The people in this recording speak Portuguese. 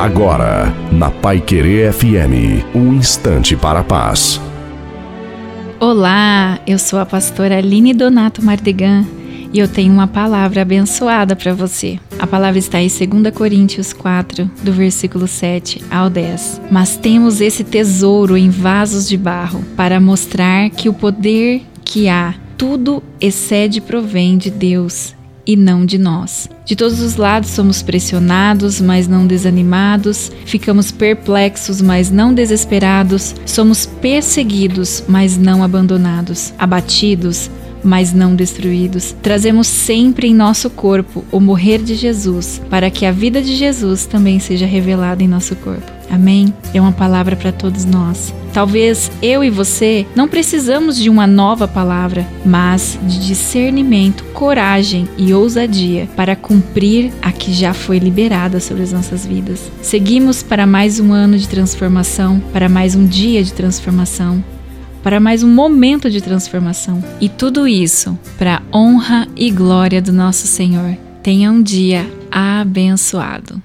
Agora, na Pai Querer FM, um instante para a paz. Olá, eu sou a pastora Aline Donato Mardegan e eu tenho uma palavra abençoada para você. A palavra está em 2 Coríntios 4, do versículo 7 ao 10. Mas temos esse tesouro em vasos de barro para mostrar que o poder que há tudo excede provém de Deus e não de nós. De todos os lados somos pressionados, mas não desanimados, ficamos perplexos, mas não desesperados, somos perseguidos, mas não abandonados, abatidos, mas não destruídos. Trazemos sempre em nosso corpo o morrer de Jesus, para que a vida de Jesus também seja revelada em nosso corpo. Amém? É uma palavra para todos nós. Talvez eu e você não precisamos de uma nova palavra, mas de discernimento, coragem e ousadia para cumprir a que já foi liberada sobre as nossas vidas. Seguimos para mais um ano de transformação, para mais um dia de transformação, para mais um momento de transformação. E tudo isso para honra e glória do nosso Senhor. Tenha um dia abençoado.